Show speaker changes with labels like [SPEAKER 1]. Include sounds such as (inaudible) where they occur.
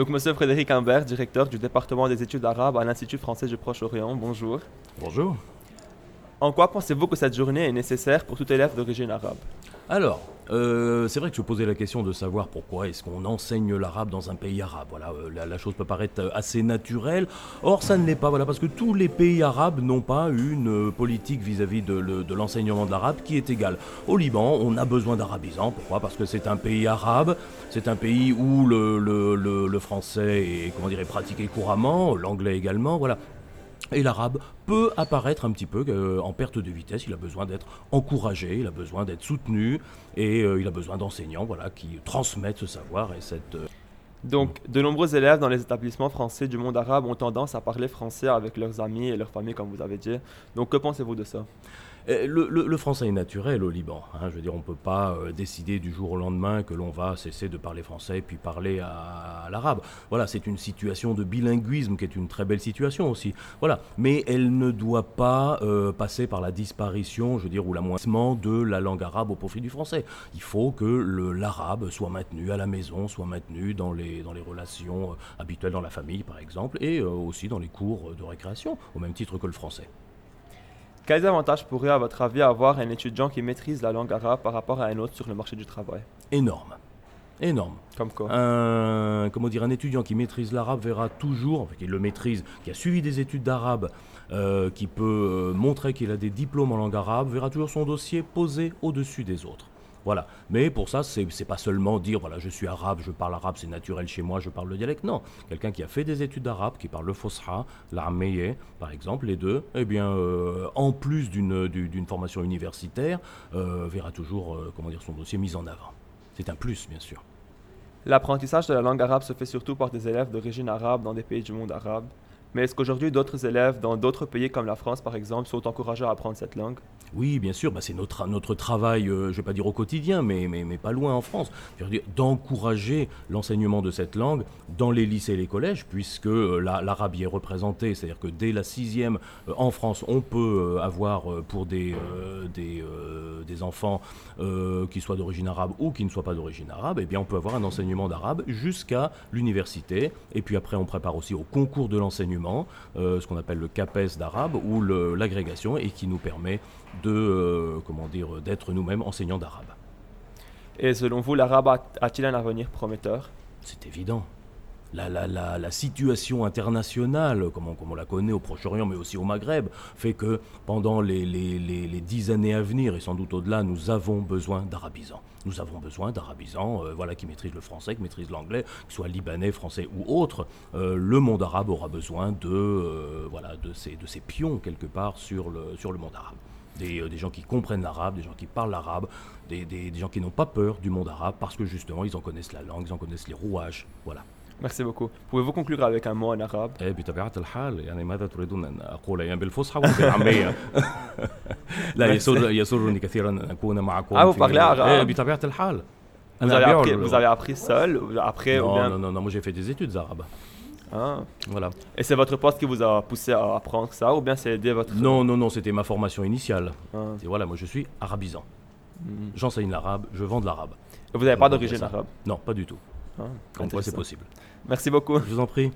[SPEAKER 1] Donc, Monsieur Frédéric Imbert, directeur du département des études arabes à l'Institut français du Proche-Orient, bonjour.
[SPEAKER 2] Bonjour.
[SPEAKER 1] En quoi pensez-vous que cette journée est nécessaire pour tout élève d'origine arabe
[SPEAKER 2] Alors, euh, c'est vrai que je posais la question de savoir pourquoi est-ce qu'on enseigne l'arabe dans un pays arabe. Voilà, euh, la, chose peut paraître euh, assez naturelle. Or, ça ne l'est pas. Voilà, parce que tous les pays arabes n'ont pas une politique vis-à-vis de, le- de l'enseignement de l'arabe qui est égale. Au Liban, on a besoin d'arabisants. Pourquoi? Parce que c'est un pays arabe. C'est un pays où le, le- le- le français est pratiqué couramment, l'anglais également. Voilà. Et l'arabe peut apparaître un petit peu euh, en perte de vitesse. Il a besoin d'être encouragé, il a besoin d'être soutenu et euh, il a besoin d'enseignants voilà, qui transmettent ce savoir et cette. euh,
[SPEAKER 1] Donc, de nombreux élèves dans les établissements français du monde arabe ont tendance à parler français avec leurs amis et leurs familles, comme vous avez dit. Donc, que pensez-vous de ça?
[SPEAKER 2] Euh, le, français est naturel au Liban. hein. je veux dire, on ne peut pas euh, décider du jour au lendemain que l'on va cesser de parler français et puis parler à, l'arabe. Voilà, c'est une situation de bilinguisme qui est une très belle situation aussi. Voilà, mais elle ne doit pas euh, passer par la disparition, je veux dire, ou l'amoindrissement de la langue arabe au profit du français. Il faut que l'arabe soit maintenu à la maison, soit maintenu dans les, dans les relations euh, habituelles dans la famille, par exemple, et euh, aussi dans les cours de récréation, au même titre que le français.
[SPEAKER 1] Quels avantages pourrait, à votre avis, avoir un étudiant qui maîtrise la langue arabe par rapport à un autre sur le marché du travail?
[SPEAKER 2] Énorme. Énorme.
[SPEAKER 1] Comme quoi?
[SPEAKER 2] Un, comment dire, un étudiant qui maîtrise l'arabe verra toujours, qui le maîtrise, qui a suivi des études d'arabe, euh, qui peut euh, montrer qu'il a des diplômes en langue arabe, verra toujours son dossier posé au-dessus des autres. Voilà. Mais pour ça, c'est pas seulement dire voilà, je suis arabe, je parle arabe, c'est naturel chez moi, je parle le dialecte. Non. Quelqu'un qui a fait des études d'arabe, qui parle le fosha, l'arméyé, par exemple, les deux, eh bien, euh, en plus d'une du- d'une formation universitaire, euh, verra toujours euh, comment dire, son dossier mis en avant. C'est un plus, bien sûr.
[SPEAKER 1] L'apprentissage de la langue arabe se fait surtout par des élèves d'origine arabe dans des pays du monde arabe. Mais est-ce qu'aujourd'hui d'autres élèves dans d'autres pays comme la France par exemple sont encouragés à apprendre cette langue?
[SPEAKER 2] Oui, bien sûr, bah, c'est notre, notre travail, euh, je ne vais pas dire au quotidien, mais, mais, mais pas loin en France, d'encourager l'enseignement de cette langue dans les lycées et les collèges, puisque euh, la- l'arabe y est représenté, c'est-à-dire que dès la sixième, euh, en France, on peut euh, avoir euh, pour des, des, enfants qui soient d'origine arabe ou qui ne soient pas d'origine arabe, eh bien on peut avoir un enseignement d'arabe jusqu'à l'université, et puis après on prépare aussi au concours de l'enseignement, euh, ce qu'on appelle le CAPES d'arabe, ou l'agrégation, et qui nous permet de, euh, comment dire, d'être nous-mêmes enseignants d'arabe.
[SPEAKER 1] Et selon vous, l'arabe a-t-il un avenir prometteur?
[SPEAKER 2] C'est évident. La, situation internationale, comme on, la connaît au Proche-Orient, mais aussi au Maghreb, fait que pendant les, dix années à venir, et sans doute au-delà, nous avons besoin d'arabisants. Nous avons besoin d'arabisants euh, voilà, qui maîtrisent le français, qui maîtrisent l'anglais, qu'ils soient libanais, français ou autres. Euh, le monde arabe aura besoin de, euh, voilà, de, ces pions, quelque part, sur le, monde arabe. Des, euh, des gens qui comprennent l'arabe, des gens qui parlent l'arabe, des, des, des gens qui n'ont pas peur du monde arabe parce que justement ils en connaissent la langue, ils en connaissent les rouages. Voilà.
[SPEAKER 1] Merci beaucoup. Pouvez-vous conclure avec un mot en arabe
[SPEAKER 2] إيه بطبيعة الحال يعني ماذا تريدون أن أقول يعني بالفصحى وبالعامية (laughs) لا يسر يسرني كثيرا أن أكون معكم
[SPEAKER 1] Ah, vous
[SPEAKER 2] في-
[SPEAKER 1] parlez arabe.
[SPEAKER 2] إيه بطبيعة الحال
[SPEAKER 1] vous
[SPEAKER 2] أنا
[SPEAKER 1] avez,
[SPEAKER 2] أبيع
[SPEAKER 1] appris,
[SPEAKER 2] ال-
[SPEAKER 1] vous avez appris seul ou après ou
[SPEAKER 2] non,
[SPEAKER 1] bien
[SPEAKER 2] non, non, non, moi j'ai fait des études arabes.
[SPEAKER 1] Ah.
[SPEAKER 2] Voilà.
[SPEAKER 1] Et c'est votre poste qui vous a poussé à apprendre ça ou bien c'est dès votre
[SPEAKER 2] Non, non, non, c'était ma formation initiale.
[SPEAKER 1] Ah.
[SPEAKER 2] Et voilà, moi je suis arabisant.
[SPEAKER 1] Mhm.
[SPEAKER 2] J'enseigne l'arabe, je vends de l'arabe.
[SPEAKER 1] Et Vous n'avez pas
[SPEAKER 2] Donc,
[SPEAKER 1] d'origine
[SPEAKER 2] ça.
[SPEAKER 1] arabe
[SPEAKER 2] Non, pas du tout.
[SPEAKER 1] Ah,
[SPEAKER 2] Comme quoi c'est
[SPEAKER 1] intéressant.
[SPEAKER 2] possible.
[SPEAKER 1] Merci beaucoup.
[SPEAKER 2] Je vous en prie.